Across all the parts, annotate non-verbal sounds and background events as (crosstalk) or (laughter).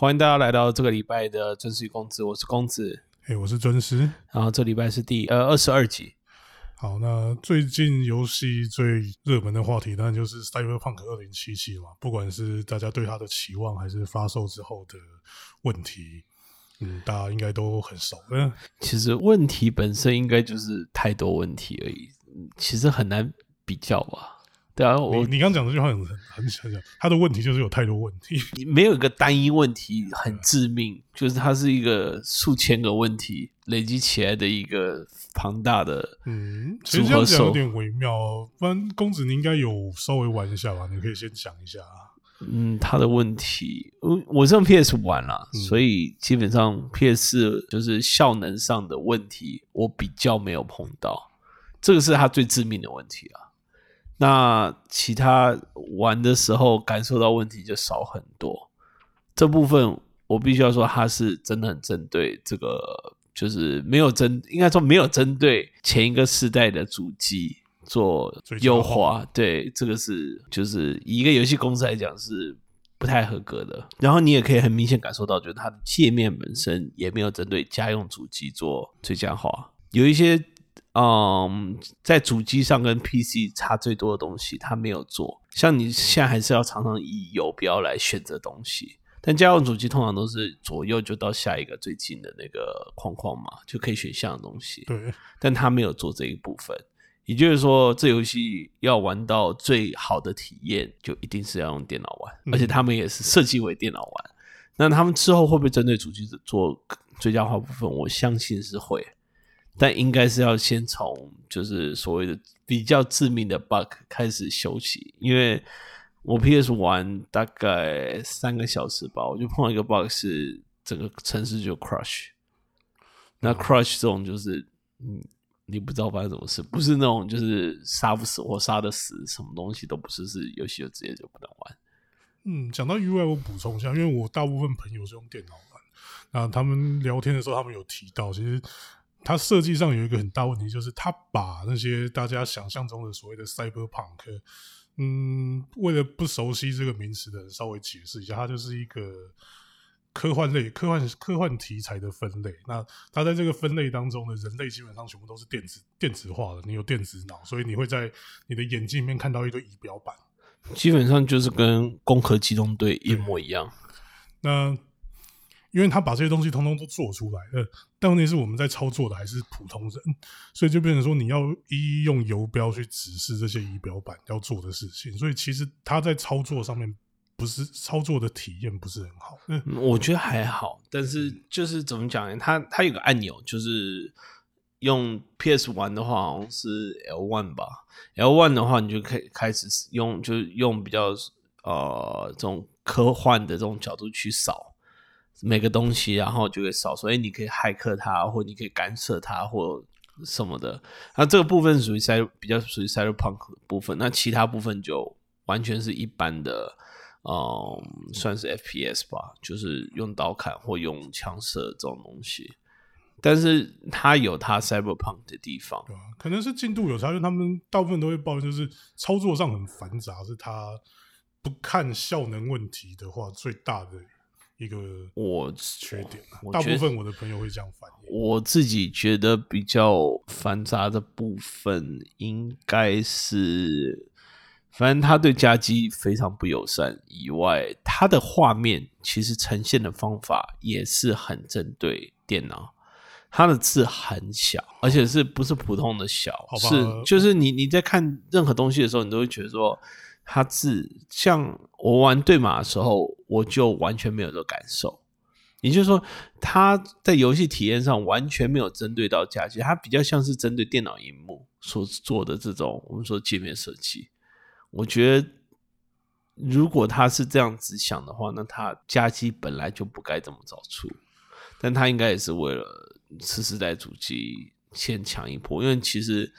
欢迎大家来到这个礼拜的真实与公子，我是公子，哎，我是尊师。然后这礼拜是第呃二十二集。好，那最近游戏最热门的话题当然就是《Cyberpunk 二零七七》嘛，不管是大家对它的期望，还是发售之后的问题，嗯，大家应该都很熟。嗯，其实问题本身应该就是太多问题而已，其实很难比较吧。对啊，我你刚讲这句话很很很很讲，他的问题就是有太多问题，(laughs) 没有一个单一问题很致命，就是它是一个数千个问题累积起来的一个庞大的嗯，其实这样讲有点微妙。不然公子你应该有稍微玩一下吧？你可以先讲一下。嗯，他的问题，我我用 PS 玩了，所以基本上 PS 就是效能上的问题，我比较没有碰到，这个是他最致命的问题啊。那其他玩的时候感受到问题就少很多，这部分我必须要说，它是真的很针对这个，就是没有针，应该说没有针对前一个世代的主机做优化。对，这个是就是以一个游戏公司来讲是不太合格的。然后你也可以很明显感受到，就是它的界面本身也没有针对家用主机做最佳化，有一些。嗯，在主机上跟 PC 差最多的东西，它没有做。像你现在还是要常常以游标来选择东西，但家用主机通常都是左右就到下一个最近的那个框框嘛，就可以选项的东西。对，但它没有做这一部分。也就是说，这游戏要玩到最好的体验，就一定是要用电脑玩，而且他们也是设计为电脑玩。那他们之后会不会针对主机做最佳化部分？我相信是会。但应该是要先从就是所谓的比较致命的 bug 开始修起，因为我 PS 玩大概三个小时吧，我就碰到一个 bug 是整个城市就 crush。那 crush 这种就是嗯，你不知道发生什么事，不是那种就是杀不死或杀的死，什么东西都不是，是游戏就直接就不能玩。嗯，讲到 UI，我补充一下，因为我大部分朋友是用电脑玩，那他们聊天的时候，他们有提到，其实。它设计上有一个很大问题，就是它把那些大家想象中的所谓的 cyberpunk，嗯，为了不熟悉这个名词的人稍微解释一下，它就是一个科幻类、科幻科幻题材的分类。那它在这个分类当中呢，人类基本上全部都是电子电子化的，你有电子脑，所以你会在你的眼镜里面看到一堆仪表板，基本上就是跟《攻壳机动队》一模一样。那因为他把这些东西通通都做出来了，但问题是我们在操作的还是普通人，所以就变成说你要一一用游标去指示这些仪表板要做的事情，所以其实他在操作上面不是操作的体验不是很好。嗯，我觉得还好，但是就是怎么讲呢？它它有个按钮，就是用 PS 玩的话，好像是 L one 吧，L one 的话你就可以开始用，就是用比较呃这种科幻的这种角度去扫。每个东西，然后就会扫，所以你可以骇客它，或你可以干涉它，或什么的。那这个部分属于赛比较属于 cyberpunk 部分，那其他部分就完全是一般的，嗯，算是 FPS 吧，就是用刀砍或用枪射这种东西。但是它有它 cyberpunk 的地方，对可能是进度有差，因为他们大部分都会抱怨，就是操作上很繁杂，是它不看效能问题的话，最大的。一个我缺点，大部分我的朋友会这样反应。我自己觉得比较繁杂的部分，应该是，反正他对家机非常不友善。以外，他的画面其实呈现的方法也是很针对电脑。它的字很小，而且是不是普通的小？是就是你你在看任何东西的时候，你都会觉得说。他字像我玩对马的时候，我就完全没有这个感受。也就是说，他在游戏体验上完全没有针对到家机，它比较像是针对电脑荧幕所做的这种我们说界面设计。我觉得，如果他是这样子想的话，那他家机本来就不该这么早出，但他应该也是为了次世代主机先抢一波，因为其实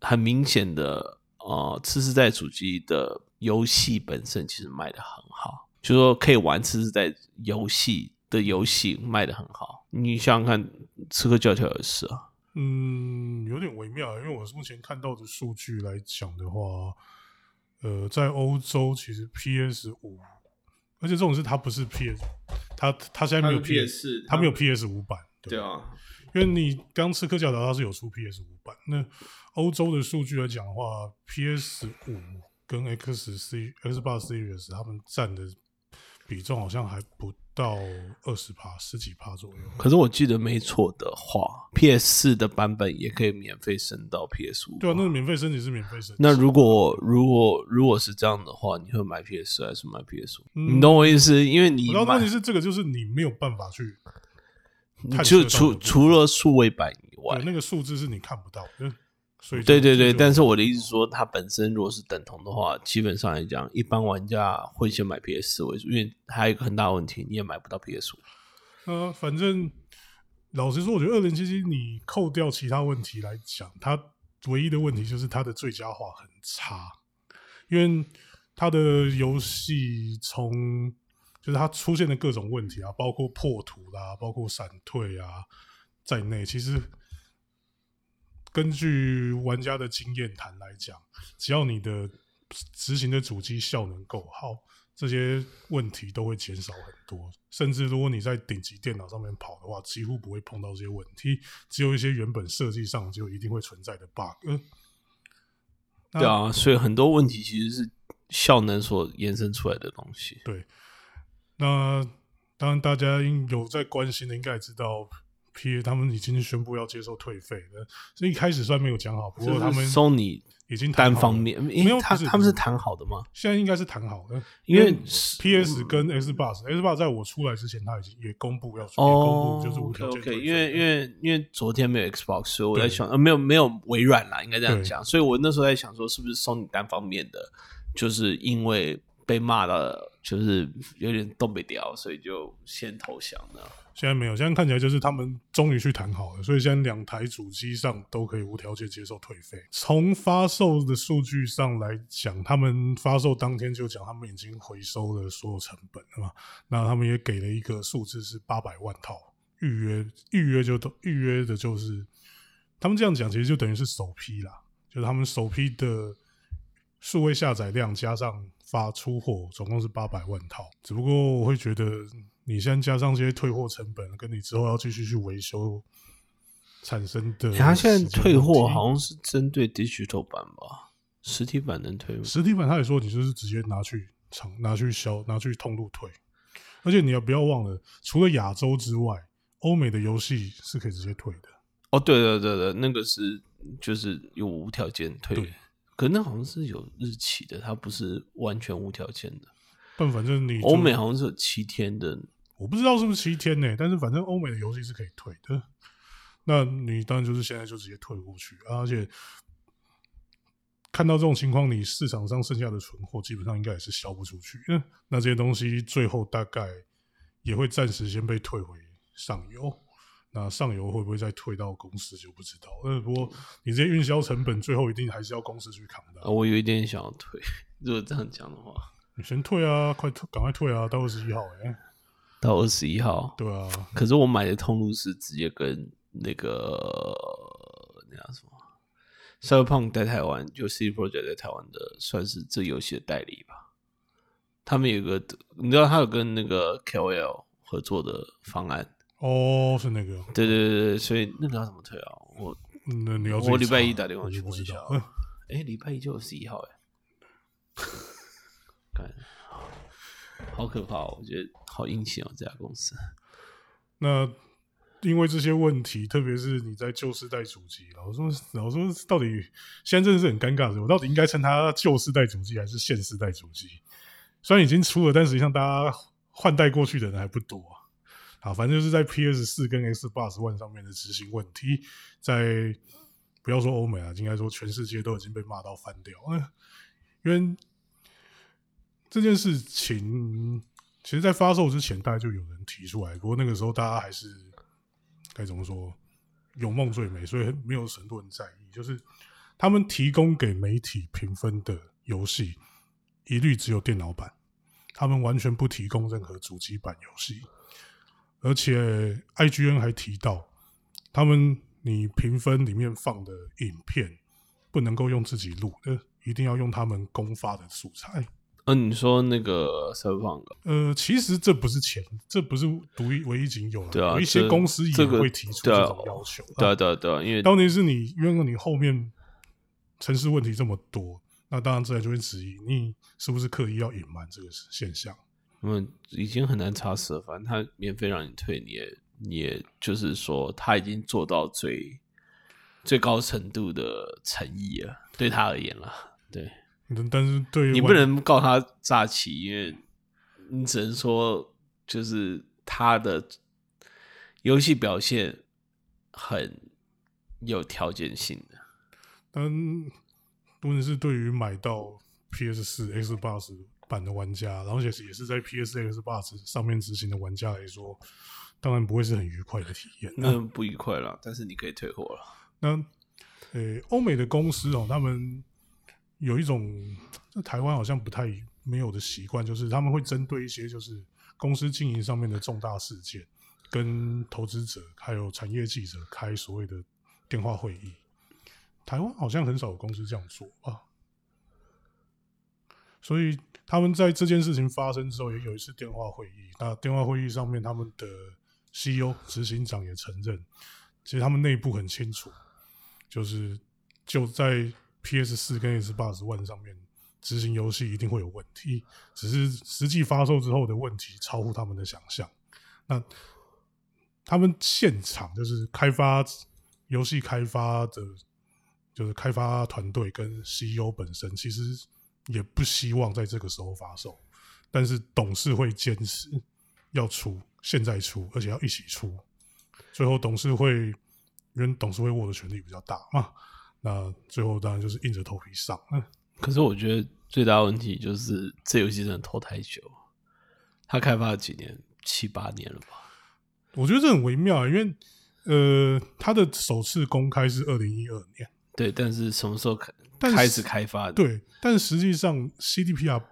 很明显的。呃，次世代主机的游戏本身其实卖的很好，就说可以玩吃是在游戏的游戏卖的很好。你想想看，《刺客教条》也是啊。嗯，有点微妙，因为我目前看到的数据来讲的话，呃，在欧洲其实 PS 五而且这种是它不是 PS，它它现在没有 PS，它没有 PS 五版。对啊，因为你刚刺客教条它是有出 PS 五版，那欧洲的数据来讲的话，PS 五跟 X C X 八 Series 他们占的比重好像还不到二十趴，十几趴左右。可是我记得没错的话，PS 四的版本也可以免费升到 PS 五。对啊，那个免费升级是免费升级。那如果如果如果是这样的话，你会买 PS 四还是买 PS 五？你懂我意思？因为你然后问题是这个就是你没有办法去。就除除了数位版以外，那个数字是你看不到的，所以对对对。但是我的意思说，它本身如果是等同的话，基本上来讲，一般玩家会先买 PS 四为主，因为还有一个很大问题，你也买不到 PS 五。呃，反正老实说，我觉得二零七七你扣掉其他问题来讲，它唯一的问题就是它的最佳化很差，因为它的游戏从。就是它出现的各种问题啊，包括破图啦，包括闪退啊，在内，其实根据玩家的经验谈来讲，只要你的执行的主机效能够好，这些问题都会减少很多。甚至如果你在顶级电脑上面跑的话，几乎不会碰到这些问题，只有一些原本设计上就一定会存在的 bug。对啊，所以很多问题其实是效能所延伸出来的东西。对。那当然，大家应有在关心的，应该也知道，P 他们已经宣布要接受退费了。所以一开始虽然没有讲好，不过他们收你已经单方面没有他他们是谈好的吗？现在应该是谈好的，因为 PS 跟 X box，X box 在我出来之前，他已经也公布要也公布就是无条件退因为因为因为昨天没有 Xbox，所以我在想，呃，没有没有微软啦，应该这样讲。所以我那时候在想说，是不是收你单方面的，就是因为。被骂了，就是有点东北掉，所以就先投降了。现在没有，现在看起来就是他们终于去谈好了，所以现在两台主机上都可以无条件接受退费。从发售的数据上来讲，他们发售当天就讲他们已经回收了所有成本了嘛。那他们也给了一个数字是八百万套预约，预约就都预约的就是他们这样讲，其实就等于是首批啦，就是他们首批的数位下载量加上。发出货总共是八百万套，只不过我会觉得你现在加上这些退货成本，跟你之后要继续去维修产生的，他现在退货好像是针对 digital 版吧，实体版能退吗？实体版他也说你就是直接拿去厂拿去销拿去通路退，而且你要不要忘了，除了亚洲之外，欧美的游戏是可以直接退的。哦，对对对对，那个是就是有无条件退。可那好像是有日期的，它不是完全无条件的。但反正你欧美好像是有七天的，我不知道是不是七天呢？但是反正欧美的游戏是可以退的。那你当然就是现在就直接退过去，而且看到这种情况，你市场上剩下的存货基本上应该也是销不出去。那这些东西最后大概也会暂时先被退回上游。那上游会不会再退到公司就不知道。那，不过你这些运销成本最后一定还是要公司去扛的。我有一点想要退，(laughs) 如果这样讲的话，你先退啊，快退，赶快退啊，到二十一号哎，到二十一号，对啊。可是我买的通路是直接跟那个那叫什么，Cyberpunk 在台湾，就 C Project 在台湾的，算是这游戏的代理吧。他们有个，你知道他有跟那个 KOL 合作的方案。哦，是那个，对对对对，所以那个要怎么退啊？我那你要我礼拜一打电话去问一下。哎，礼拜一就十一号哎，(laughs) 看，好可怕！我觉得好阴险哦，这家公司。那因为这些问题，特别是你在旧世代主机，老说老说到底，现在真的是很尴尬的。我到底应该称它旧世代主机还是现世代主机？虽然已经出了，但实际上大家换代过去的人还不多。啊，反正就是在 PS 四跟 X box One 上面的执行问题，在不要说欧美啊，应该说全世界都已经被骂到翻掉。嗯，因为这件事情，其实，在发售之前，大概就有人提出来，不过那个时候大家还是该怎么说，有梦最美，所以没有很多人在意。就是他们提供给媒体评分的游戏，一律只有电脑版，他们完全不提供任何主机版游戏。而且，IGN 还提到，他们你评分里面放的影片不能够用自己录的，一定要用他们公发的素材。嗯，你说那个 Cyberpunk，呃，其实这不是钱，这不是独一唯一仅有的，对啊有一些公司这个也会提出这种要求。对啊对啊对啊，因为但问题是你，因为你后面城市问题这么多，那当然自然就会质疑你是不是刻意要隐瞒这个现象。我们已经很难查实了，反正他免费让你退，你也你也就是说他已经做到最最高程度的诚意了，对他而言了，对但但是对你不能告他诈欺，因为你只能说就是他的游戏表现很有条件性的。但问题是对于买到 PS 四、Xbox 版的玩家，然后也是也是在 PS、Xbox 上面执行的玩家来说，当然不会是很愉快的体验。那不愉快了，但是你可以退货了。那呃，欧美的公司哦，他们有一种在台湾好像不太没有的习惯，就是他们会针对一些就是公司经营上面的重大事件，跟投资者还有产业记者开所谓的电话会议。台湾好像很少有公司这样做啊，所以他们在这件事情发生之后，也有一次电话会议。那电话会议上面，他们的 CEO 执行长也承认，其实他们内部很清楚，就是就在 PS 四跟 Xbox One 上面执行游戏一定会有问题，只是实际发售之后的问题超乎他们的想象。那他们现场就是开发游戏开发的，就是开发团队跟 CEO 本身其实也不希望在这个时候发售，但是董事会坚持要出，现在出，而且要一起出。最后董事会因为董事会握的权力比较大嘛，那最后当然就是硬着头皮上。嗯可是我觉得最大问题就是这游戏真的拖太久，它开发了几年，七八年了吧？我觉得这很微妙，因为呃，它的首次公开是二零一二年，对，但是什么时候开开始开发的？对，但实际上 CDPR，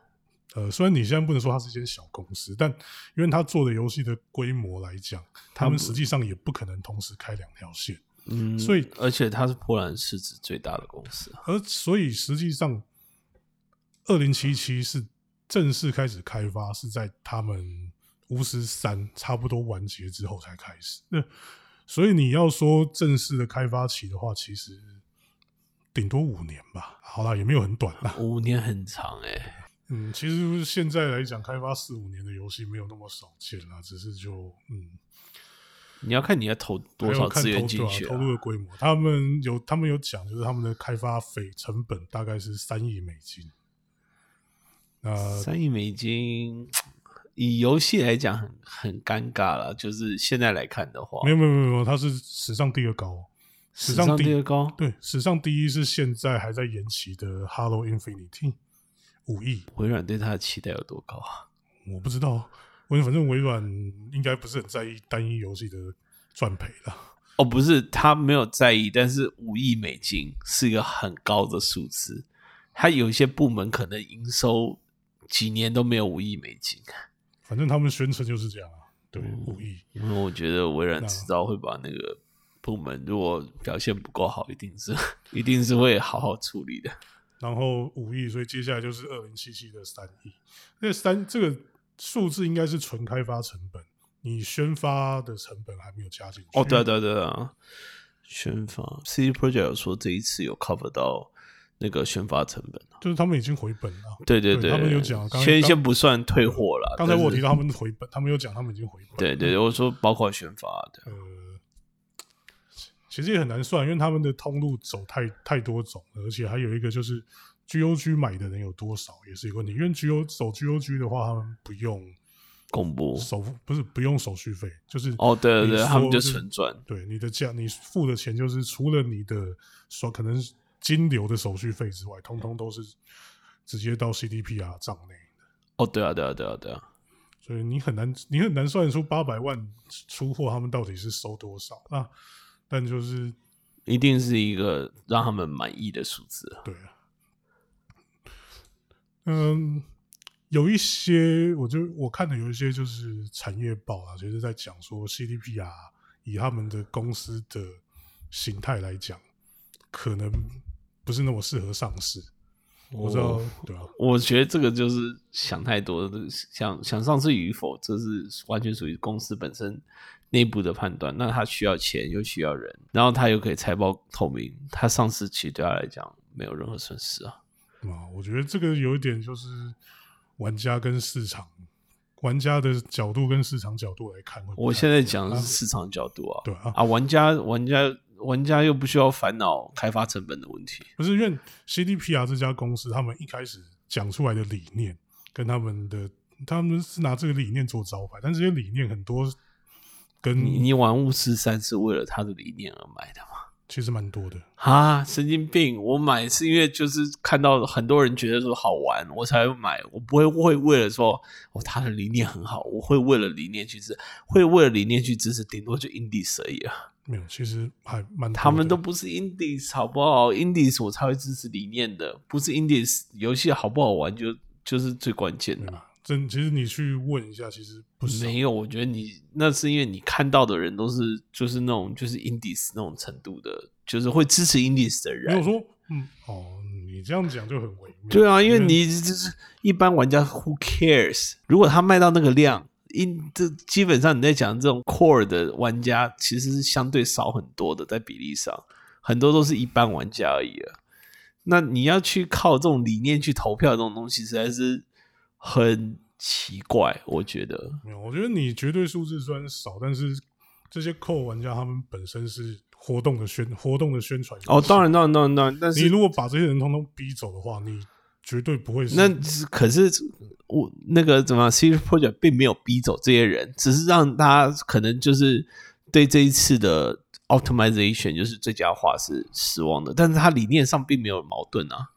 呃，虽然你现在不能说它是一间小公司，但因为它做的游戏的规模来讲，他们实际上也不可能同时开两条线，嗯，所以而且它是波兰市值最大的公司啊，而所以实际上，二零七七是正式开始开发是在他们巫师三差不多完结之后才开始。那所以你要说正式的开发期的话，其实顶多五年吧。好啦，也没有很短啦。五年很长哎、嗯，其实现在来讲，开发四五年的游戏没有那么少见啦，只是就嗯，你要看你要投多少资源进去、投入的规模。他们有他们有讲，就是他们的开发费成本大概是三亿美金。那三亿美金，以游戏来讲很很尴尬了。就是现在来看的话，没有没有没有没有，它是史上第二高，史史上上第第二高，对，史上第一是现在还在延期的《Halo Infinity》，五亿，微软对它的期待有多高啊？我不知道，我反正微软应该不是很在意单一游戏的赚赔了。哦，不是，他没有在意，但是五亿美金是一个很高的数字。他有一些部门可能营收几年都没有五亿美金，反正他们宣称就是这样啊，对，嗯五亿。因为我觉得微软那迟早会把那个部门如果表现不够好，一定是 (laughs) 一定是会好好处理的。然后五亿，所以接下来就是二零七七的三亿。那三这个数字应该是纯开发成本，你宣发的成本还没有加进去。哦，对啊对啊对啊，宣发 CD Project 有说这一次有 cover 到那个宣发成本啊就是他们已经回本了。对对对他们有讲先先不算退货了。刚才我提到他们回本，他们有讲他们已经回本。对对对，我说包括宣发的，呃，其实也很难算，因为他们的通路走太太多种了，而且还有一个就是 GOG 买的人有多少也是一个问题。因为 GO 走 GOG 的话，他们不用公布手不是不用手续费，就是哦，对对对，他们就说纯赚。对你的价，你付的钱就是除了你的说可能金流的手续费之外，通通都是直接到 CDPR 账内的，哦，对啊对啊对啊对啊，所以你很难你很难算出八百万出货他们到底是收多少啊？但就是一定是一个让他们满意的数字啊。对啊，嗯，有一些我就我看的有一些就是产业报啊，就是在讲说 CDP 啊以他们的公司的形态来讲，可能不是那么适合上市。我知道，对啊，我觉得这个就是想太多，想想上市与否，这是完全属于公司本身内部的判断。那他需要钱，又需要人，然后他又可以财报透明，他上市其实对他来讲没有任何损失啊。啊，我觉得这个有一点就是玩家跟市场，玩家的角度跟市场角度来看。我现在讲的是市场角度啊，对啊，啊，玩家玩家。玩家又不需要烦恼开发成本的问题，不是因为 CDPR 这家公司，他们一开始讲出来的理念跟他们的，他们是拿这个理念做招牌，但这些理念很多跟你玩巫师三是为了他的理念而买的吗？其实蛮多的啊，神经病！我买是因为就是看到很多人觉得说好玩，我才买，我不会会为了说哦他的理念很好，我会为了理念去支，会为了理念去支持，顶多就 Indies 而已啊。没有，其实还蛮。他们都不是 Indies 好不好？Indies 我才会支持理念的，不是 Indies 游戏好不好玩就就是最关键的。真，其实你去问一下，其实不是没有。我觉得你那是因为你看到的人都是就是那种就是 Indies 那种程度的，就是会支持 Indies 的人。没有说，嗯，哦，你这样讲就很微妙。对啊，因为你就是一般玩家，Who cares？如果他卖到那个量。因这基本上你在讲这种 core 的玩家，其实是相对少很多的，在比例上，很多都是一般玩家而已啊。那你要去靠这种理念去投票，这种东西实在是很奇怪，我觉得。没有，我觉得你绝对数字虽然少，但是这些 core 玩家他们本身是活动的宣活动的宣传。哦，当然，当然，当然，当然。但是你如果把这些人通通逼走的话，你绝对不会。那可是。我那个怎么，C Project 并没有逼走这些人，只是让大家可能就是对这一次的 optimization 就是最佳化是失望的，但是他理念上并没有矛盾啊。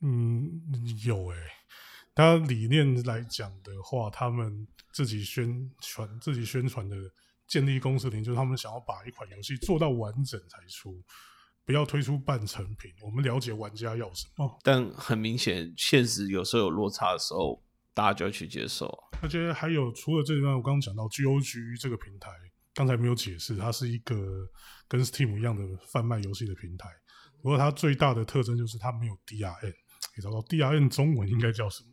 嗯，有诶，他理念来讲的话，他们自己宣传、自己宣传的建立公司零，就是他们想要把一款游戏做到完整才出。不要推出半成品，我们了解玩家要什么。但很明显，现实有时候有落差的时候，大家就要去接受。而且还有，除了这一段，我刚刚讲到 GOG 这个平台，刚才没有解释，它是一个跟 Steam 一样的贩卖游戏的平台。不过它最大的特征就是它没有 DRM。你找到 DRM 中文应该叫什么？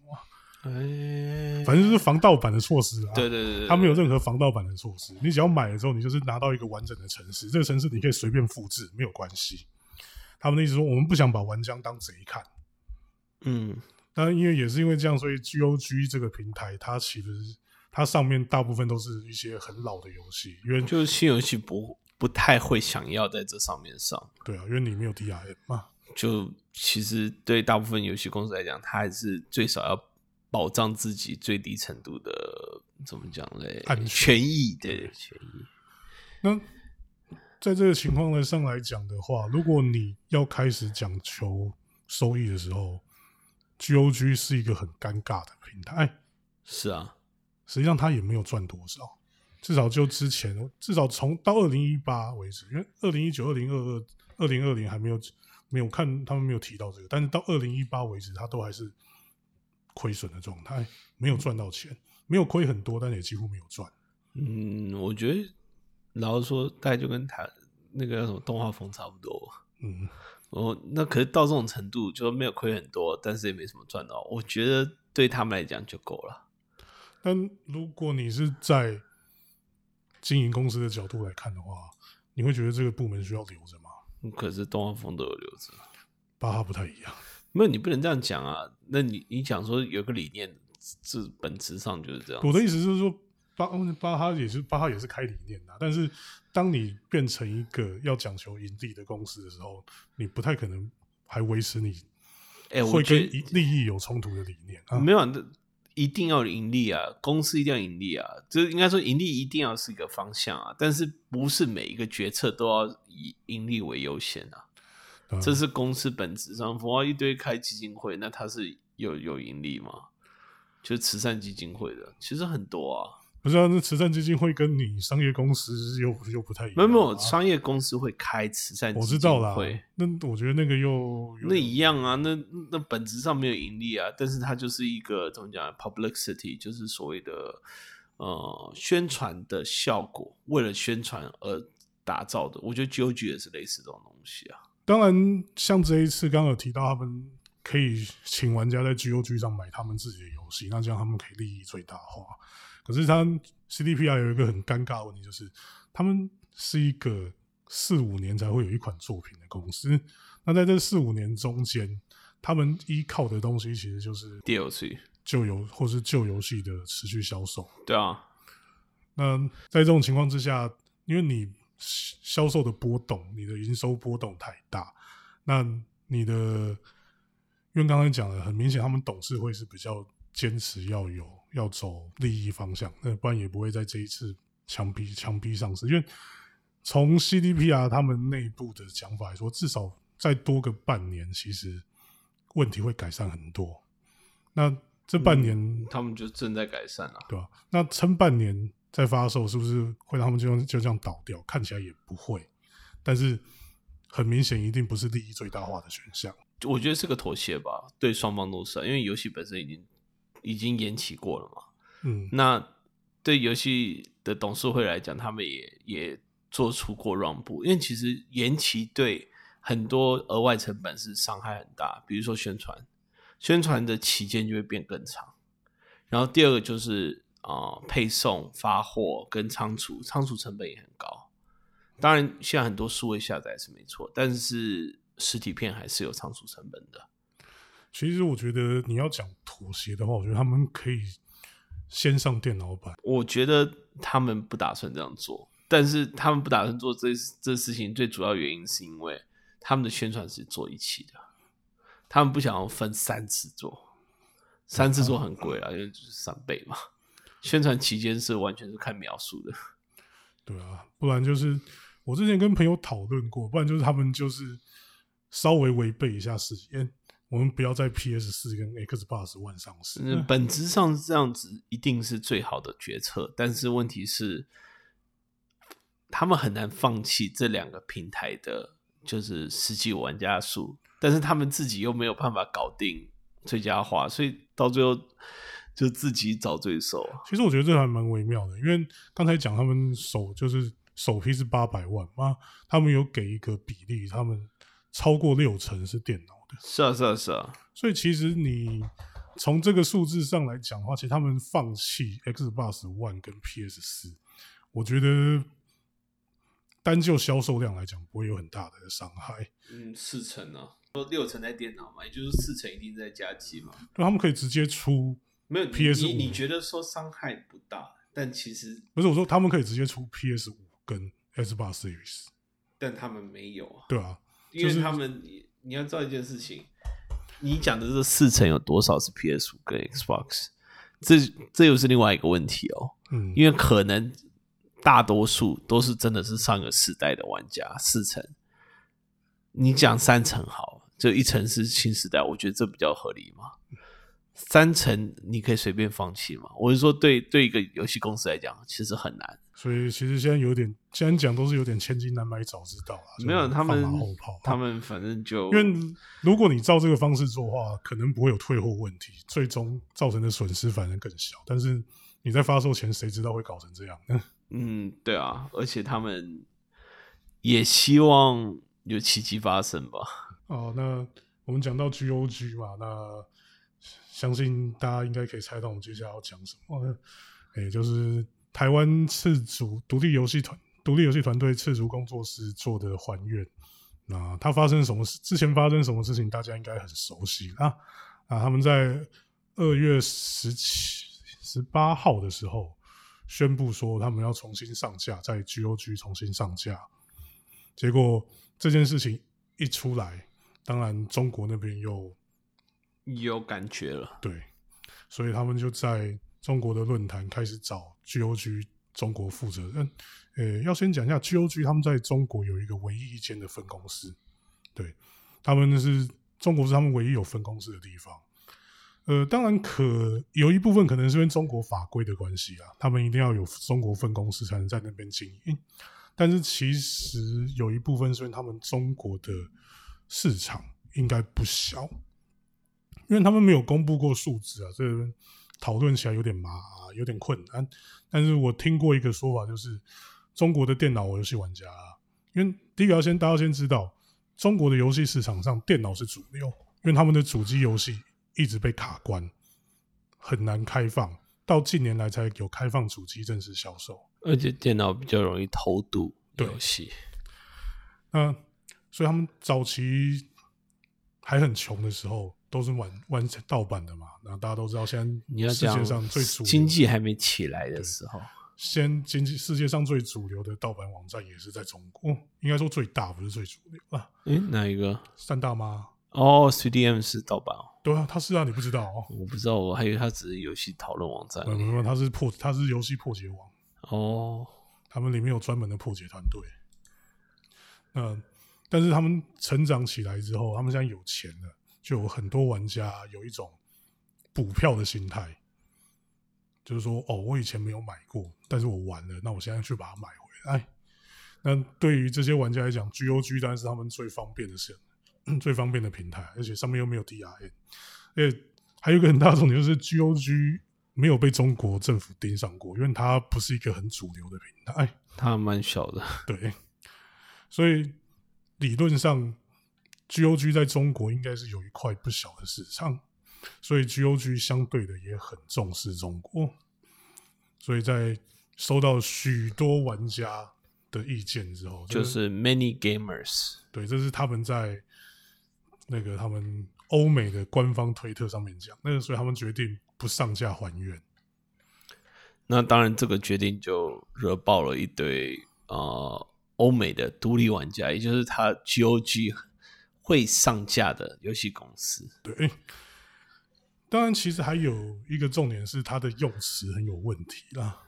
哎，反正就是防盗版的措施啊。对对对，它没有任何防盗版的措施。你只要买了之后，你就是拿到一个完整的城市，这个城市你可以随便复制，没有关系。他们的意思说，我们不想把玩家当贼看。嗯，当然，因为也是因为这样，所以 GOG 这个平台，它其实它上面大部分都是一些很老的游戏，因为就是新游戏不不太会想要在这上面上。对啊，因为你没有 DRM 嘛。就其实对大部分游戏公司来讲，它还是最少要。保障自己最低程度的怎么讲嘞？权益对权益。那在这个情况上来讲的话，如果你要开始讲求收益的时候，GOG 是一个很尴尬的平台。是啊，实际上它也没有赚多少，至少就之前，至少从到二零一八为止，因为二零一九、二零二二、二零二零还没有没有看他们没有提到这个，但是到二零一八为止，他都还是。亏损的状态，没有赚到钱，没有亏很多，但也几乎没有赚。嗯，我觉得老实说，大概就跟台那个什么动画风差不多。嗯，(laughs) 哦，那可是到这种程度，就没有亏很多，但是也没什么赚到。我觉得对他们来讲就够了。但如果你是在经营公司的角度来看的话，你会觉得这个部门需要留着吗？可是东方风都有留着，巴哈不太一样。没有，你不能这样讲啊！那你你讲说有个理念，这本质上就是这样。我的意思就是说，巴巴哈也是巴哈也是开理念的，但是当你变成一个要讲求盈利的公司的时候，你不太可能还维持你哎会跟利益有冲突的理念。啊没有，那一定要盈利啊！公司一定要盈利啊！这应该说盈利一定要是一个方向啊，但是不是每一个决策都要以盈利为优先啊？这是公司本质上，佛华一堆开基金会，那它是有有盈利吗？就是慈善基金会的，其实很多啊。不是啊，那慈善基金会跟你商业公司又又不太一样。没有没有，商业公司会开慈善，我知道啦。那我觉得那个又那一样啊，那那本质上没有盈利啊，但是它就是一个怎么讲，publicity，就是所谓的呃宣传的效果，为了宣传而打造的。我觉得 GOG 也是类似这种东西啊。当然，像这一次刚刚有提到他们可以请玩家在 GOG 上买他们自己的游戏，那这样他们可以利益最大化。可是他 CDPR 有一个很尴尬的问题，就是他们是一个四五年才会有一款作品的公司。那在这四五年中间，他们依靠的东西其实就是 DLC 旧游或是旧游戏的持续销售。对啊，那在这种情况之下，因为你销售的波动，你的营收波动太大，那你的，因为刚才讲了，很明显他们董事会是比较坚持要有要走利益方向，那不然也不会在这一次枪毙枪毙上市。因为从 CDPR 他们内部的讲法来说，至少再多个半年，其实问题会改善很多。那这半年他们就正在改善了，对吧？那撑半年再发售，是不是会让他们就就这样倒掉？看起来也不会，但是很明显，一定不是利益最大化的选项。我觉得是个妥协吧，对双方都是，因为游戏本身已经已经延期过了嘛。嗯，那对游戏的董事会来讲，他们也也做出过让步，因为其实延期对很多额外成本是伤害很大，比如说宣传。宣传的期间就会变更长，然后第二个就是啊，配送、发货跟仓储，仓储成本也很高。当然，现在很多数位下载是没错，但是实体片还是有仓储成本的。其实我觉得你要讲妥协的话，我觉得他们可以先上电脑版。我觉得他们不打算这样做，但是他们不打算做这这事情，最主要原因是因为他们的宣传是做一起的。他们不想要分三次做，三次做很贵啊，(laughs) 因为就是三倍嘛。宣传期间是完全是看描述的，对啊，不然就是我之前跟朋友讨论过，不然就是他们就是稍微违背一下时间，我们不要在 PS 四跟 Xbox 万上市。本质上这样子一定是最好的决策，但是问题是他们很难放弃这两个平台的，就是实际玩家数。但是他们自己又没有办法搞定最佳化，所以到最后就自己找罪受。其实我觉得这还蛮微妙的，因为刚才讲他们首就是首批是八百万嘛，他们有给一个比例，他们超过六成是电脑的。是啊，是啊，是啊。所以其实你从这个数字上来讲的话，其实他们放弃 Xbox One 跟 PS 四，我觉得。单就销售量来讲，不会有很大的伤害。嗯，四成呢？说六成在电脑嘛，也就是四成一定在加机嘛。对，他们可以直接出没有 PS 五？你觉得说伤害不大，但其实不是我说他们可以直接出 PS 五跟 S 八 Series，但他们没有啊。对啊，因为他们你要知道一件事情，你讲的这四成有多少是 PS 五跟 Xbox？这这又是另外一个问题哦。嗯，因为可能。大多数都是真的是上个时代的玩家，四成，你讲三成好，就一层是新时代，我觉得这比较合理嘛。三成你可以随便放弃嘛？我是说，对对一个游戏公司来讲，其实很难。所以其实现在有点，既然讲都是有点千金难买早知道啊。没有他们后炮，他们反正就因为如果你照这个方式做的话，可能不会有退货问题，最终造成的损失反而更小。但是你在发售前，谁知道会搞成这样？(laughs) 嗯，对啊，而且他们也希望有奇迹发生吧。哦，那我们讲到 GOG 嘛，那相信大家应该可以猜到我们接下来要讲什么。哎，就是台湾赤足独立游戏团、独立游戏团队赤足工作室做的还原。那它发生什么事？之前发生什么事情？大家应该很熟悉啊。啊，他们在二月十七、十八号的时候。宣布说他们要重新上架，在 GOG 重新上架。结果这件事情一出来，当然中国那边又有感觉了。对，所以他们就在中国的论坛开始找 GOG 中国负责人。呃，要先讲一下 GOG，他们在中国有一个唯一一间的分公司。对，他们是中国是他们唯一有分公司的地方。呃，当然可有一部分可能是因为中国法规的关系啊，他们一定要有中国分公司才能在那边经营。但是其实有一部分是因为他们中国的市场应该不小，因为他们没有公布过数字啊，这讨论起来有点麻，有点困难。但是我听过一个说法，就是中国的电脑游戏玩家，啊因为第一个要先大家先知道，中国的游戏市场上电脑是主流。因因为他们的主机游戏一直被卡关，很难开放，到近年来才有开放主机正式销售。而且电脑比较容易投毒对游戏。那所以他们早期还很穷的时候，都是玩玩盗版的嘛。然后大家都知道，现在世界你要讲上最主流经济还没起来的时候，先经济世界上最主流的盗版网站也是在中国，哦应该说最大不是最主流啊。诶，哪一个？三大妈，哦，CDM 是盗版哦，对啊，他是啊，你不知道哦。我不知道，我还以为它只是游戏讨论网站没有没有，他是破，他是游戏破解网，哦。他们里面有专门的破解团队。那，但是他们成长起来之后，他们现在有钱了，就有很多玩家有一种补票的心态，就是说，哦，我以前没有买过，但是我玩了，那我现在去把它买回来。那对于这些玩家来讲，GOG 当然是他们最方便的事，(clears throat) 最方便的平台，而且上面又没有 DRM，而且还有一个很大的重点就是 GOG 没有被中国政府盯上过，因为它不是一个很主流的平台。它蛮小的，对，所以理论上 GOG 在中国应该是有一块不小的市场，所以 GOG 相对的也很重视中国，所以在收到许多玩家的意见之后，就是 Many Gamers。对，这是他们在那个他们欧美的官方推特上面讲，那个所以他们决定不上架还原。那当然，这个决定就惹爆了一堆呃欧美的独立玩家，也就是他 GOG 会上架的游戏公司。对，当然其实还有一个重点是它的用词很有问题啦。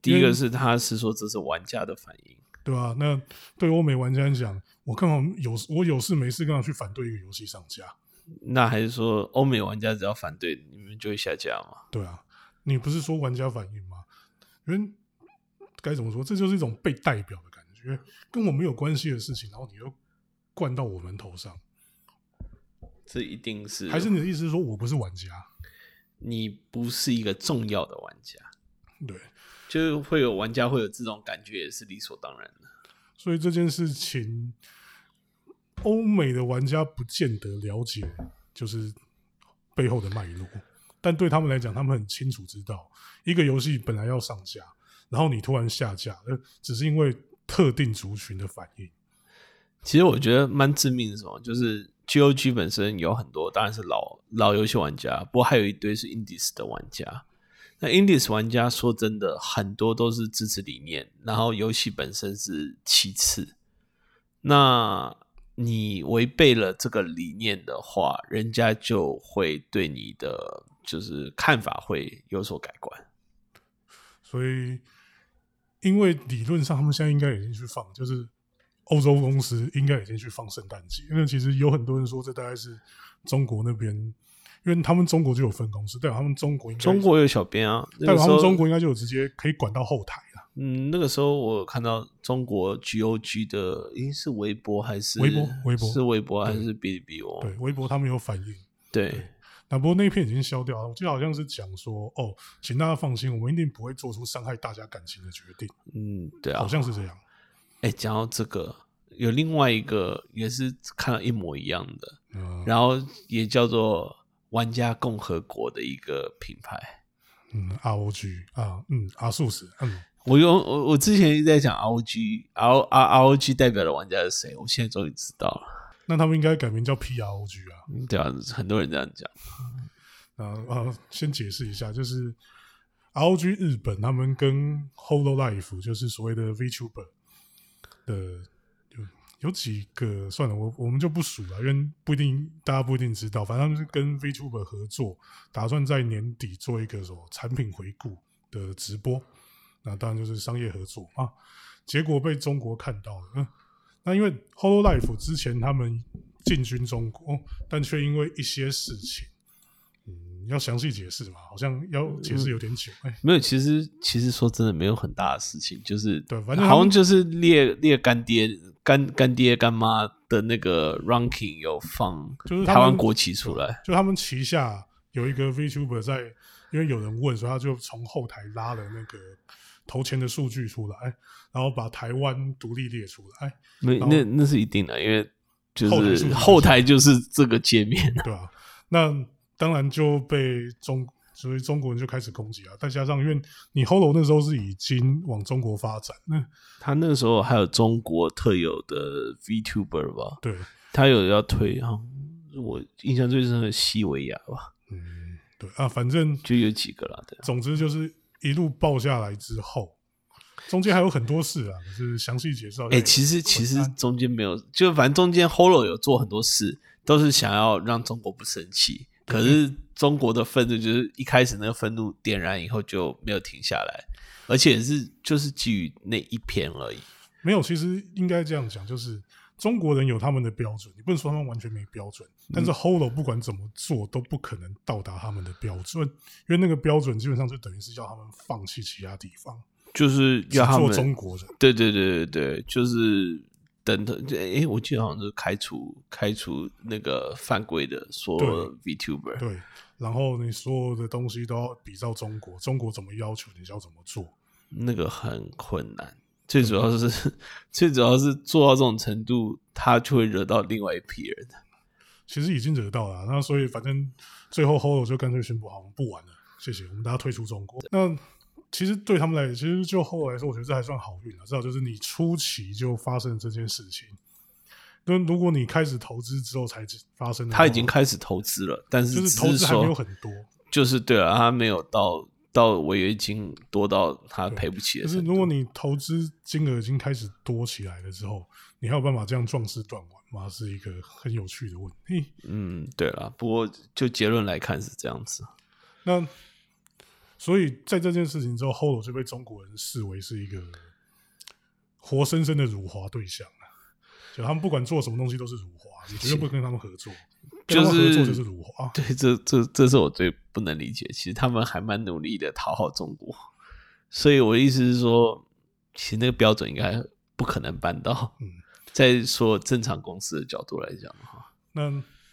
第一个是他是说这是玩家的反应，对吧、那对欧美玩家来讲，我刚好有我有事没事刚好去反对一个游戏上架？那还是说欧美玩家只要反对，你们就会下架吗？对啊，你不是说玩家反应吗？因为该怎么说，这就是一种被代表的感觉，跟我没有关系的事情，然后你又灌到我们头上，这一定是还是你的意思是说我不是玩家？你不是一个重要的玩家，对，就是会有玩家会有这种感觉，也是理所当然的。所以这件事情，欧美的玩家不见得了解，就是背后的脉络。但对他们来讲，他们很清楚知道，一个游戏本来要上架，然后你突然下架，呃，只是因为特定族群的反应。其实我觉得蛮致命的是什么，就是 GOG 本身有很多当然是老老游戏玩家，不过还有一堆是 Indies 的玩家。那 Indies 玩家说真的，很多都是支持理念，然后游戏本身是其次。那你违背了这个理念的话，人家就会对你的就是看法会有所改观。所以，因为理论上他们现在应该已经去放，就是欧洲公司应该已经去放圣诞节。因为其实有很多人说，这大概是中国那边，因为他们中国就有分公司，代表他们中国应该中国有小编啊，那代表他们中国应该就有直接可以管到后台了。嗯，那个时候我有看到中国 GOG 的，咦是微博还是微博微博是微博还是哔哩哔哩？我对，微博他们有反应。对那不过那一片已经消掉了，我记得好像是讲说，哦，请大家放心，我们一定不会做出伤害大家感情的决定，嗯，对啊好，像是这样。哎，讲到这个，有另外一个也是看到一模一样的，嗯然后也叫做玩家共和国的一个品牌。嗯，ROG 啊，嗯，ASUS，嗯，我用我我之前一直在讲 ROG，R R ROG 代表的玩家是谁？我现在终于知道了。那他们应该改名叫 PROG 啊。嗯对啊，很多人这样讲。啊啊，先解释一下，就是 ROG 日本他们跟 Hololive 就是所谓的 VTuber 的有有几个算了，我我们就不数了，因为不一定大家不一定知道，反正他们是跟 VTuber 合作，打算在年底做一个什么产品回顾的直播，那当然就是商业合作啊，结果被中国看到了。嗯那因为 Hololive 之前他们进军中国，但却因为一些事情，要详细解释嘛，好像要解释有点久。哎、没有，其实其实说真的，没有很大的事情，就是对反正好像就是列列干爹干干爹干妈的那个 ranking 有放就是台湾国旗出来，就他们旗下有一个 VTuber 在，因为有人问，所以他就从后台拉了那个投钱的数据出来，然后把台湾独立列出来。没然后那那是一定的，因为就是后台就是这个界面，对吧、那当然就被中，所以中国人就开始攻击啊。再加上因为你 Holo 那时候是已经往中国发展，那他那个时候还有中国特有的 VTuber 吧，对，他有要推啊，我印象最深的西维亚吧，嗯，对啊，反正就有几个啦，对啊，总之就是一路爆下来之后，中间还有很多事啊，可是详细介绍。哎、其实其实中间没有，就反正中间 Holo 有做很多事，都是想要让中国不生气。可是中国的愤怒就是一开始那个愤怒点燃以后就没有停下来，而且是就是基于那一篇而已。没有，其实应该这样讲，就是中国人有他们的标准，你不能说他们完全没标准，但嗯是 Holo 不管怎么做都不可能到达他们的标准，因为那个标准基本上就等于是叫他们放弃其他地方，就是要做中国人。对对对对对，就是等他，诶，我记得好像是开除开除那个犯规的所有 VTuber，对，然后你所有的东西都要比照中国，中国怎么要求你就要怎么做。那个很困难。最主要是 (laughs) 最主要是做到这种程度，他就会惹到另外一批人。其实已经惹到了啊、那所以反正最后 Holo 就干脆宣布好，我们不玩了，谢谢，我们大家退出中国。那其实对他们来，其实就后来说，我觉得这还算好运了，至少就是你初期就发生了这件事情。那如果你开始投资之后才发生的，他已经开始投资了，但是就是投资还没有很多。就是对了，他没有到到违约金多到他赔不起。可是如果你投资金额已经开始多起来了之后，你还有办法这样壮士断腕吗？是一个很有趣的问题。嗯，对了，不过就结论来看是这样子。那所以在这件事情之后，Holo 就被中国人视为是一个活生生的辱华对象啊就他们不管做什么东西都是辱华，你绝对不跟他们合作，就跟他们合作是就是辱华。对，这这这是我最不能理解。其实他们还蛮努力的讨好中国，所以我的意思是说，其实那个标准应该不可能办到。嗯，在说正常公司的角度来讲的话，那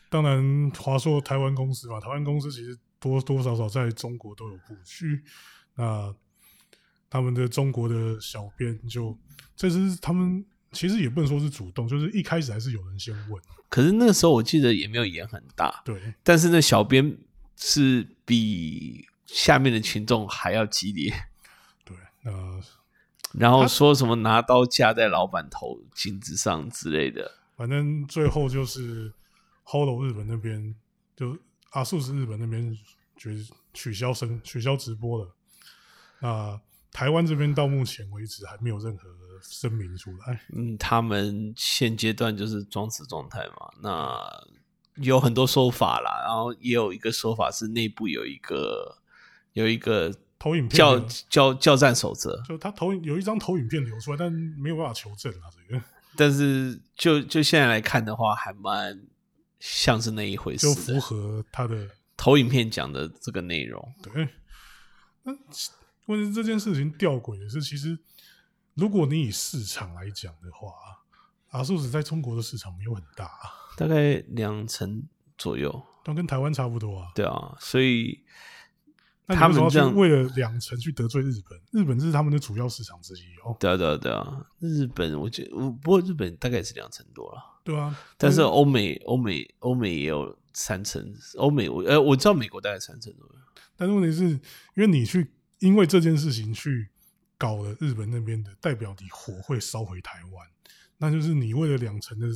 当然，华硕台湾公司嘛，台湾公司其实多多少少在中国都有布局。那他们的中国的小编就，这是他们其实也不能说是主动，就是一开始还是有人先问，可是那个时候我记得也没有演很大，对，但是那小编是比下面的群众还要激烈，(laughs) 对，那然后说什么拿刀架在老板头颈子上之类的。反正最后就是 Holo 日本那边，就阿素是日本那边决取消生取消直播了。那台湾这边到目前为止还没有任何声明出来。嗯，他们现阶段就是装死状态嘛。那有很多说法啦，然后也有一个说法是内部有一个有一个投影片教流教教战守则，就他投影有一张投影片流出来，但没有办法求证啊。这个但是就就现在来看的话，还蛮像是那一回事就。符合他的投影片讲的这个内容，对。那问题是这件事情吊诡的是，其实如果你以市场来讲的话，阿素子在中国的市场没有很大、啊，大概两成左右，但跟台湾差不多啊。对啊，所以他们这样为了两成去得罪日本？日本是他们的主要市场之一哦，对啊对啊对啊，日本我觉得，不过日本大概也是两成多了。对啊。但是欧美、欧美、欧美也有三成，欧美我呃我知道美国大概三成左右。但是问题是，因为你去因为这件事情去搞了日本那边的，代表你火会烧回台湾，那就是你为了两成的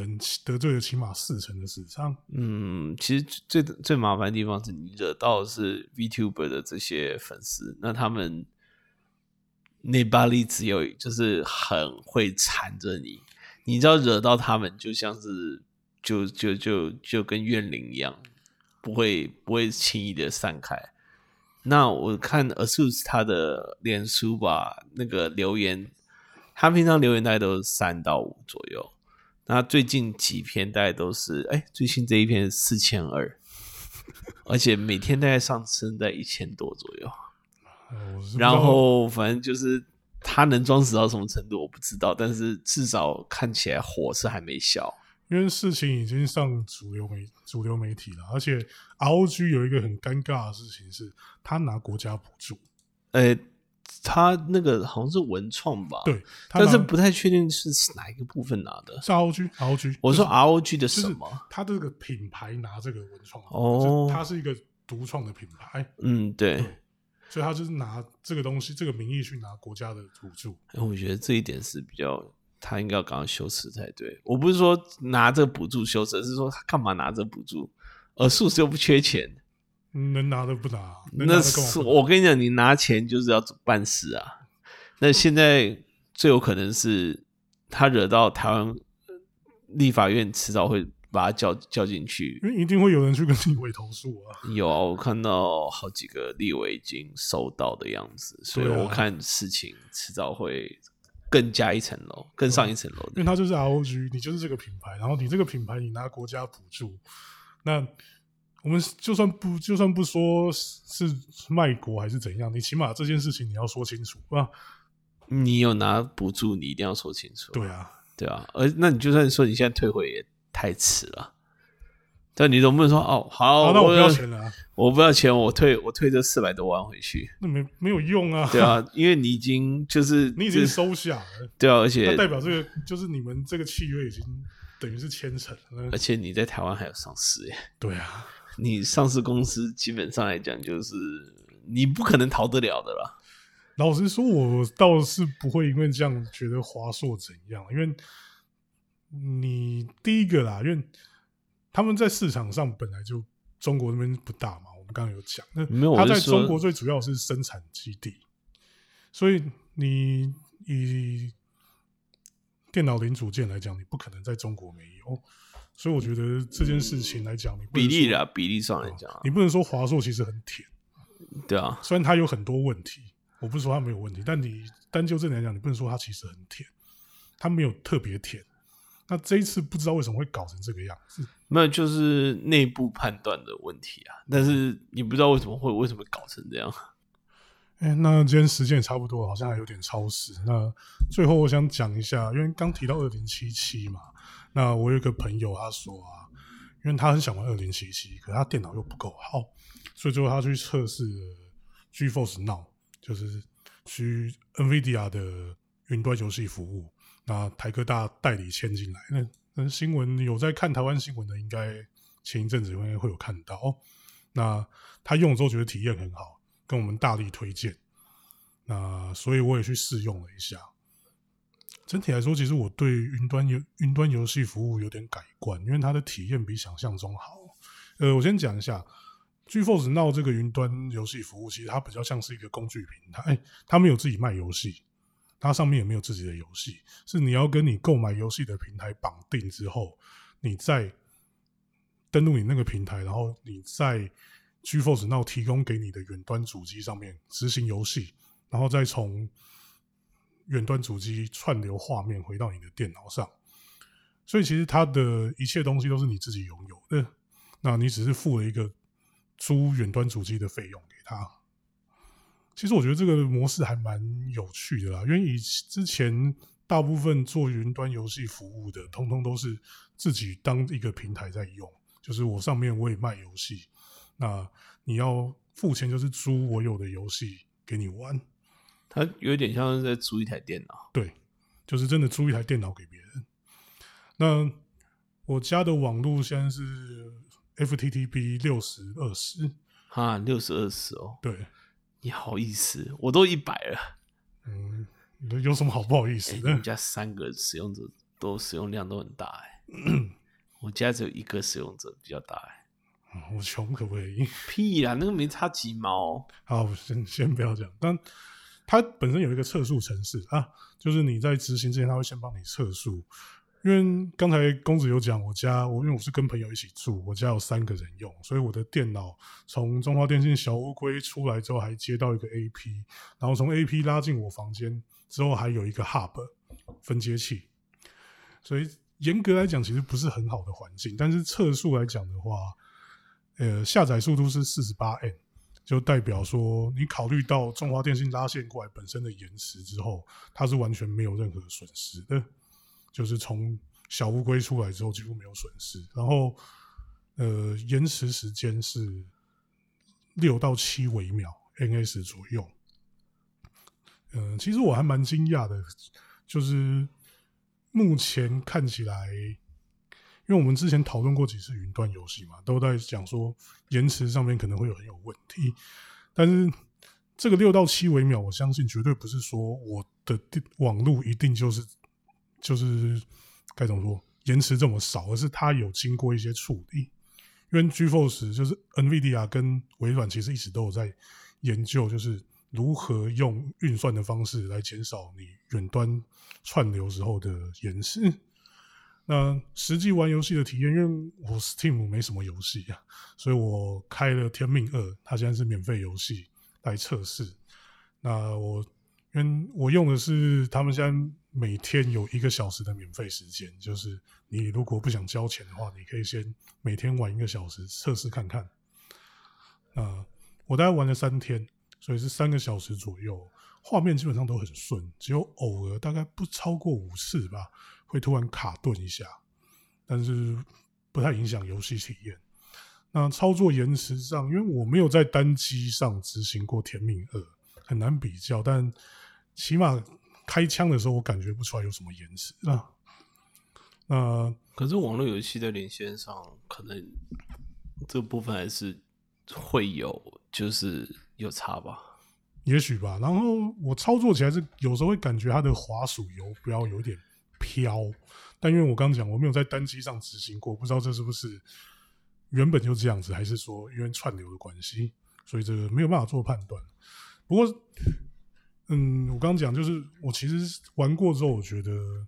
人得罪了起码四成的市场。嗯，其实最最麻烦的地方是你惹到的是 VTuber 的这些粉丝，那他们内巴力只有就是很会缠着你，你知道惹到他们就像是就就就就跟怨灵一样，不会不会轻易的散开。那我看 Asus 他的脸书吧，那个留言，他平常留言大概都是三到五左右，那最近几篇大概都是，哎，最新这一篇四千二，(laughs) 而且每天大概上升在一千多左右。然后反正就是他能装死到什么程度我不知道，但是至少看起来火是还没消。因为事情已经上主流媒主流媒体了，而且 ROG 有一个很尴尬的事情是，他拿国家补助，呃，他那个好像是文创吧？对，但是不太确定是哪一个部分拿的。是 ROG，ROG，我说 ROG 的就是什么？他这个品牌拿这个文创，哦就它是一个独创的品牌，嗯，对，对所以他就是拿这个东西这个名义去拿国家的补助。哎我觉得这一点是比较，他应该要赶快修辞才对。我不是说拿这个补助修辞，是说他干嘛拿这个补助？而素食又不缺钱，能拿的不拿，拿那是我跟你讲，你拿钱就是要办事啊。那现在最有可能是他惹到台湾立法院，迟早会把他叫叫进去。因为一定会有人去跟立委投诉啊。有啊，我看到好几个立委已经收到的样子，所以我看事情迟早会更加一层楼，更上一层楼的。因为他就是 ROG，你就是这个品牌，然后你这个品牌你拿国家补助，那我们就算不就算不说是是卖国还是怎样，你起码这件事情你要说清楚啊。你有拿补助，你一定要说清楚。对啊，对啊，而那你就算说你现在退回也太迟了。但你总不能说哦，好，好，那我不要要钱了、啊，我不要钱，我退我退这四百多万回去。那没没有用啊。对啊，因为你已经就是 (laughs) 你已经收下了，对啊，而那且代表这个就是你们这个契约已经等于是签成了而。且你在台湾还有上市耶，对啊，你上市公司基本上来讲就是你不可能逃得了的啦。老实说，我倒是不会因为这样觉得华硕怎样，因为你第一个啦，因为他们在市场上本来就中国那边不大嘛，我们刚刚有讲，那没有我它在中国最主要是生产基地，所以你以电脑零组件来讲，你不可能在中国没有，所以我觉得这件事情来讲，比例啦，比例上来讲啊，你不能说华硕其实很甜。对啊，虽然它有很多问题，我不是说它没有问题，但你单就这点来讲，你不能说它其实很甜，它没有特别甜。那这一次不知道为什么会搞成这个样子，没有就是内部判断的问题啊。但是你不知道为什么会为什么搞成这样。哎、那今天时间也差不多，好像还有点超时。那最后我想讲一下，因为刚提到二零七七嘛，那我有一个朋友他说啊，因为他很想玩二零七七，可是他电脑又不够好，所以最后他去测试了 G Force Now，就是去 NVIDIA 的云端游戏服务。那台科大代理签进来，那那新闻有在看台湾新闻的，应该前一阵子应该会有看到。那他用了之后觉得体验很好，跟我们大力推荐。那所以我也去试用了一下。整体来说，其实我对云端游云端游戏服务有点改观，因为它的体验比想象中好。呃，我先讲一下 GeForce Now 这个云端游戏服务，其实它比较像是一个工具平台，哎，它没有自己卖游戏，它上面也没有自己的游戏，是你要跟你购买游戏的平台绑定之后，你再登录你那个平台，然后你在 GeForce Now 提供给你的远端主机上面执行游戏，然后再从远端主机串流画面回到你的电脑上。所以其实它的一切东西都是你自己拥有的，那你只是付了一个租远端主机的费用给他。其实我觉得这个模式还蛮有趣的啦，因为以之前大部分做云端游戏服务的，通通都是自己当一个平台在用，就是我上面我也卖游戏，那你要付钱就是租我有的游戏给你玩，它有点像是在租一台电脑。对，就是真的租一台电脑给别人。那我家的网络现在是 FTTP 六十二十，哈，六十二十哦，对，你好意思，我都一百了。嗯，有什么好不好意思哎、的？你家三个使用者都使用量都很大哎、我家只有一个使用者比较大哎、嗯我穷可不可以？(laughs) 屁啦，那个没差几毛。好，先先不要讲，但它本身有一个测速程式啊，就是你在执行之前，它会先帮你测速。因为刚才公子有讲，我家我因为我是跟朋友一起住，我家有三个人用，所以我的电脑从中华电信小乌龟出来之后，还接到一个 AP，然后从 AP 拉进我房间之后，还有一个 Hub 分接器，所以严格来讲，其实不是很好的环境。但是测速来讲的话，呃，下载速度是四十八 N，就代表说你考虑到中华电信拉线过来本身的延迟之后，它是完全没有任何损失的。就是从小乌龟出来之后几乎没有损失，然后呃延迟时间是六到七微秒 ns 左右，嗯，其实我还蛮惊讶的，就是目前看起来，因为我们之前讨论过几次云端游戏嘛，都在讲说延迟上面可能会有很有问题，但是这个六到七微秒，我相信绝对不是说我的网络一定就是就是该怎么说延迟这么少，而是它有经过一些处理。因为 Gforce 就是 NVIDIA 跟微软其实一直都有在研究，就是如何用运算的方式来减少你远端串流时候的延迟。那实际玩游戏的体验，因为我 Steam 没什么游戏啊，所以我开了《天命二》，它现在是免费游戏来测试。那我因为我用的是他们现在每天有一个小时的免费时间，就是你如果不想交钱的话，你可以先每天玩一个小时测试看看。啊，我大概玩了三天，所以是三个小时左右，画面基本上都很顺，只有偶尔大概不超过五次吧。会突然卡顿一下，但是不太影响游戏体验。那操作延迟上，因为我没有在单机上执行过《甜蜜二》，很难比较。但起码开枪的时候，我感觉不出来有什么延迟啊。那可是网络游戏在连线上，可能这部分还是会有，就是有差吧？也许吧。然后我操作起来是有时候会感觉它的滑鼠游标有点。飘，但因为我刚讲我没有在单机上执行过，不知道这是不是原本就这样子，还是说因为串流的关系，所以这个没有办法做判断。不过，嗯，我刚讲就是我其实玩过之后，我觉得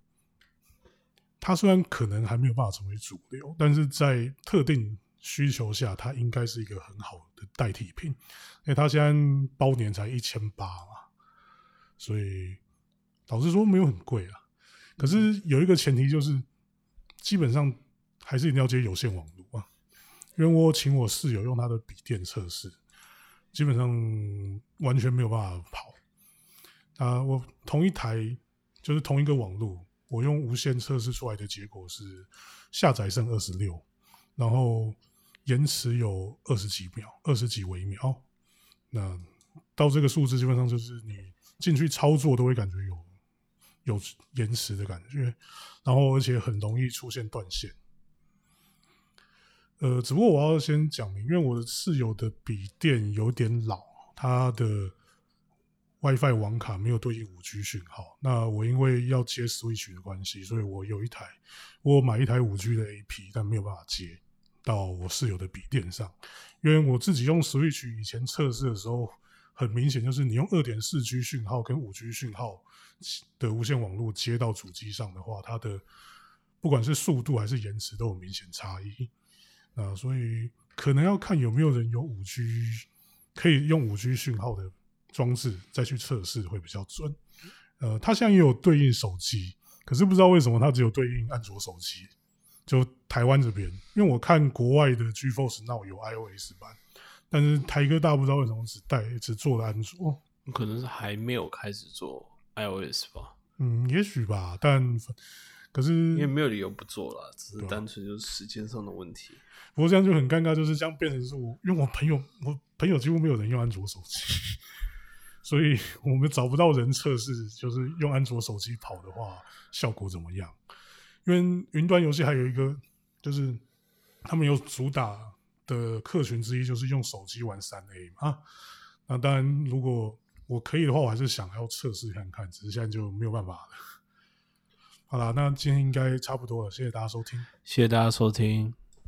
它虽然可能还没有办法成为主流，但是在特定需求下，它应该是一个很好的代替品。因为它现在包年才一千八嘛，所以老实说没有很贵啊。可是有一个前提，就是基本上还是一定要接有线网络啊。因为我请我室友用他的笔电测试，基本上完全没有办法跑。啊，我同一台就是同一个网络，我用无线测试出来的结果是下载剩二十六，然后延迟有二十几秒，二十几微秒。那到这个数字，基本上就是你进去操作都会感觉有。有延迟的感觉，然后而且很容易出现断线。呃，只不过我要先讲明，因为我的室友的笔电有点老，他的 WiFi 网卡没有对应五 G 讯号。那我因为要接 Switch 的关系，所以我有一台，我买一台五 G 的 AP，但没有办法接到我室友的笔电上。因为我自己用 Switch 以前测试的时候，很明显就是你用二点四 G 讯号跟五 G 讯号。的无线网络接到主机上的话，它的不管是速度还是延迟都有明显差异啊，所以可能要看有没有人有五 G 可以用五 G 讯号的装置再去测试会比较准。呃，它现在也有对应手机，可是不知道为什么它只有对应安卓手机，就台湾这边，因为我看国外的 G Force Now 有 iOS 版，但是台哥大不知道为什么只带只做了安卓，可能是还没有开始做。iOS 吧，嗯，也许吧，但可是因为没有理由不做了，只是单纯就是时间上的问题。不过这样就很尴尬，就是这样变成是我，因为我朋友，我朋友几乎没有人用安卓手机，(laughs) 所以我们找不到人测试，就是用安卓手机跑的话效果怎么样？因为云端游戏还有一个，就是他们有主打的客群之一，就是用手机玩三 A 嘛。那当然，如果我可以的话，我还是想要测试看看，只是现在就没有办法了。好了，那今天应该差不多了，谢谢大家收听，谢谢大家收听。